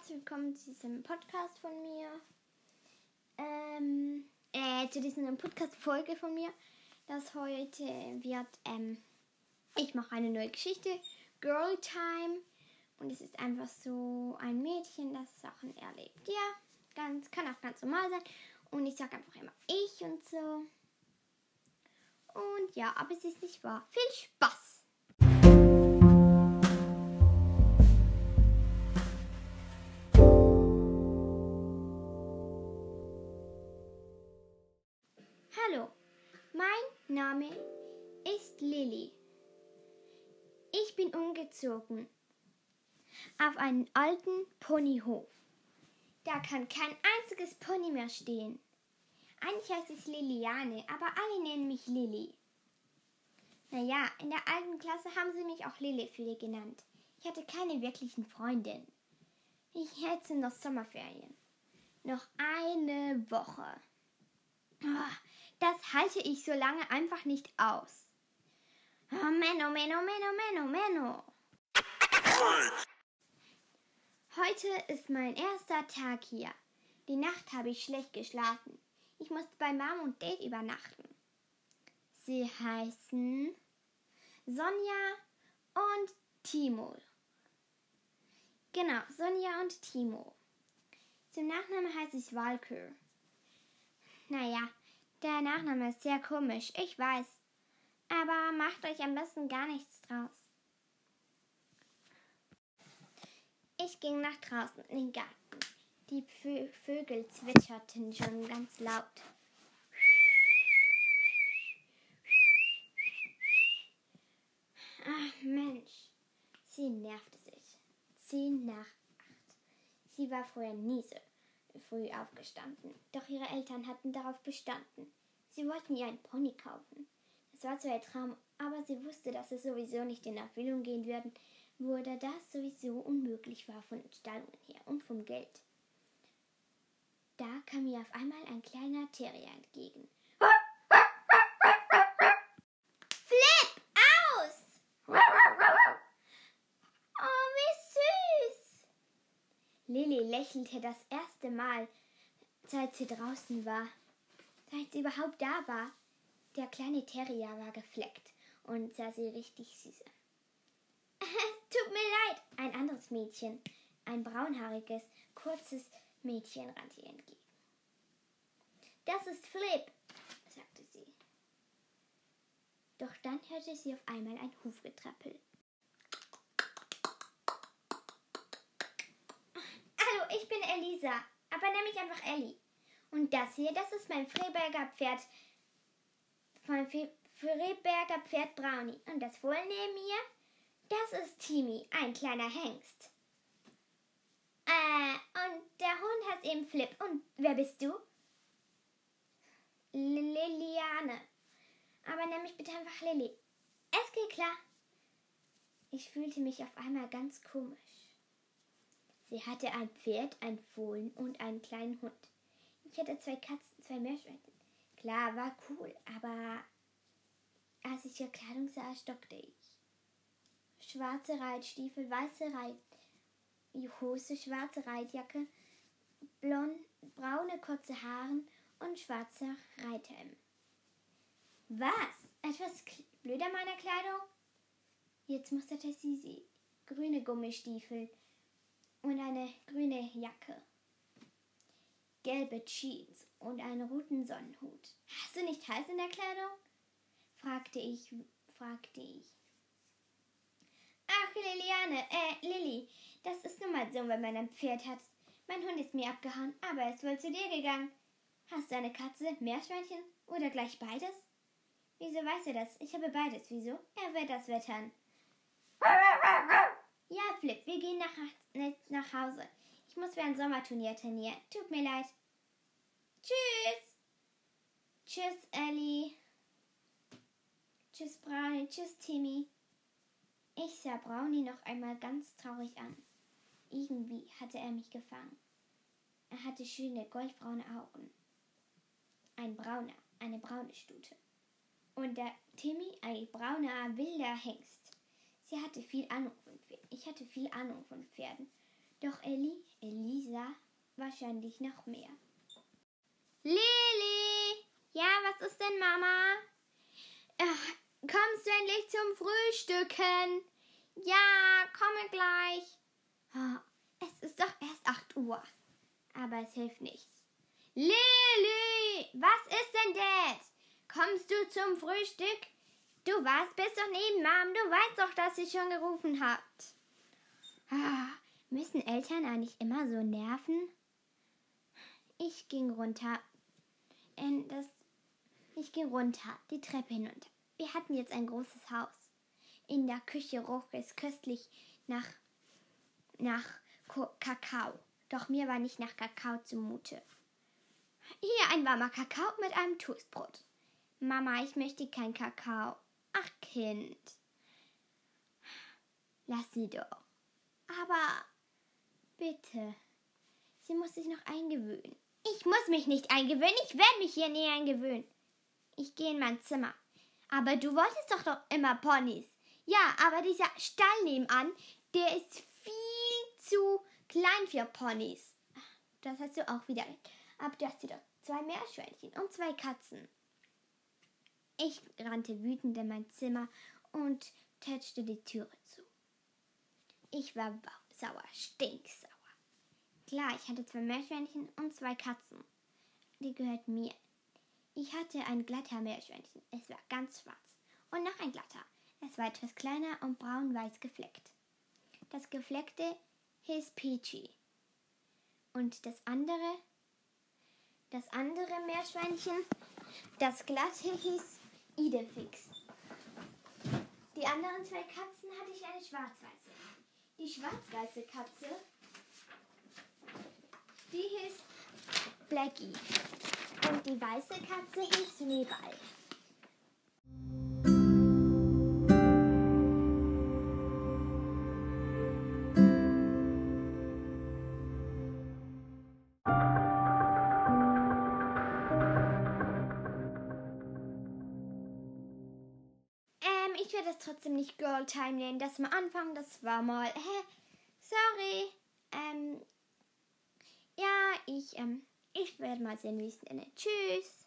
herzlich willkommen zu diesem Podcast von mir. Ähm, äh, zu dieser Podcast-Folge von mir. Das heute wird, ähm, ich mache eine neue Geschichte, Girl Time. Und es ist einfach so ein Mädchen, das Sachen erlebt. Ja, ganz, kann auch ganz normal sein. Und ich sage einfach immer ich und so. Und ja, aber es ist nicht wahr. Viel Spaß! Bin umgezogen auf einen alten Ponyhof. Da kann kein einziges Pony mehr stehen. Eigentlich heißt es Liliane, aber alle nennen mich Lilly. Naja, in der alten Klasse haben sie mich auch Lillifee genannt. Ich hatte keine wirklichen Freundin. Ich hätte noch Sommerferien. Noch eine Woche. Oh, das halte ich so lange einfach nicht aus. Oh, Menno, Menno, Menno, Menno, Menno. Heute ist mein erster Tag hier. Die Nacht habe ich schlecht geschlafen. Ich musste bei Mom und Date übernachten. Sie heißen Sonja und Timo. Genau, Sonja und Timo. Zum Nachnamen heißt ich Walkür. Naja, der Nachname ist sehr komisch, ich weiß. Aber macht euch am besten gar nichts draus. Ging nach draußen in den Garten. Die Vö Vögel zwitscherten schon ganz laut. Ach Mensch, sie nervte sich. Zehn nach acht. Sie war vorher nie so früh aufgestanden, doch ihre Eltern hatten darauf bestanden. Sie wollten ihr einen Pony kaufen. Es war zwar ihr Traum, aber sie wusste, dass es sowieso nicht in Erfüllung gehen würde, wurde das sowieso unmöglich war von den Stallungen her und vom Geld. Da kam ihr auf einmal ein kleiner Terrier entgegen. Flip aus! Oh, wie süß! Lilly lächelte das erste Mal, seit sie draußen war, seit sie überhaupt da war. Der kleine Terrier war gefleckt und sah sie richtig süß an. Tut mir leid. Ein anderes Mädchen, ein braunhaariges, kurzes Mädchen rannte ihr entgegen. Das ist Flip, sagte sie. Doch dann hörte sie auf einmal ein Hufgetrappel. Hallo, ich bin Elisa, aber nenn mich einfach Ellie. Und das hier, das ist mein Freberger Pferd, mein Freberger Pferd Brownie. Und das Fohlen neben mir, das ist Timmy, ein kleiner Hengst. Äh, und der Hund hat eben Flip. Und wer bist du? Liliane. Aber nenn mich bitte einfach Lilly. Es geht klar. Ich fühlte mich auf einmal ganz komisch. Sie hatte ein Pferd, ein Fohlen und einen kleinen Hund. Ich hatte zwei Katzen, zwei Meerschweinchen. Klar, war cool, aber als ich ihre Kleidung sah, stockte ich schwarze Reitstiefel, weiße Reithose, schwarze Reitjacke, blond, braune kurze Haare und schwarzer Reithelm. Was? Etwas blöd an meiner Kleidung? Jetzt musterte sie sie. Grüne Gummistiefel und eine grüne Jacke. Gelbe Jeans und einen roten Sonnenhut. Hast du nicht heiß in der Kleidung? fragte ich, fragte ich. Ach, Liliane, äh, Lilly, das ist nun mal so, wenn man ein Pferd hat. Mein Hund ist mir abgehauen, aber er ist wohl zu dir gegangen. Hast du eine Katze, Meerschweinchen oder gleich beides? Wieso weiß er das? Ich habe beides. Wieso? Er wird das wettern. Ja, Flip, wir gehen nach, nach Hause. Ich muss für ein Sommerturnier trainieren. Tut mir leid. Tschüss. Tschüss, Ellie. Tschüss, Brownie. Tschüss, Timmy. Ich sah Brownie noch einmal ganz traurig an. Irgendwie hatte er mich gefangen. Er hatte schöne goldbraune Augen. Ein brauner, eine braune Stute. Und der Timmy ein brauner, wilder Hengst. Sie hatte viel Ahnung von Pferden. Ich hatte viel Ahnung von Pferden. Doch Ellie, Elisa, wahrscheinlich noch mehr. Lili! Ja, was ist denn, Mama? Ach, kommst du endlich zum Frühstücken? Ja, komme gleich. Oh, es ist doch erst 8 Uhr. Aber es hilft nichts. Lili, was ist denn das? Kommst du zum Frühstück? Du warst bis doch neben Mom. Du weißt doch, dass sie schon gerufen hat. Ah, müssen Eltern eigentlich immer so nerven? Ich ging runter. In das, ich ging runter, die Treppe hinunter. Wir hatten jetzt ein großes Haus. In der Küche roch es köstlich nach, nach Kakao. Doch mir war nicht nach Kakao zumute. Hier ein warmer Kakao mit einem Toastbrot. Mama, ich möchte kein Kakao. Ach, Kind. Lass sie doch. Aber bitte. Sie muss sich noch eingewöhnen. Ich muss mich nicht eingewöhnen. Ich werde mich hier nie eingewöhnen. Ich gehe in mein Zimmer. Aber du wolltest doch doch immer Ponys. Ja, aber dieser Stall nebenan, der ist viel zu klein für Ponys. Das hast du auch wieder. Aber du hast doch zwei Meerschweinchen und zwei Katzen. Ich rannte wütend in mein Zimmer und tätschte die Türe zu. Ich war sauer, stinksauer. Klar, ich hatte zwei Meerschweinchen und zwei Katzen. Die gehörten mir. Ich hatte ein glatter Meerschweinchen. Es war ganz schwarz. Und noch ein glatter. Es war etwas kleiner und braun-weiß gefleckt. Das gefleckte hieß Peachy. Und das andere, das andere Meerschweinchen, das glatte hieß Idefix. Die anderen zwei Katzen hatte ich eine schwarz-weiße. Die schwarz-weiße Katze die hieß Blackie. Und die weiße Katze hieß Schneeball. Ich werde das trotzdem nicht Girl Time nennen. Das am Anfang, das war mal. Hä? Sorry. Ähm, ja, ich, ähm, ich werde mal sehen, wie es endet. Tschüss.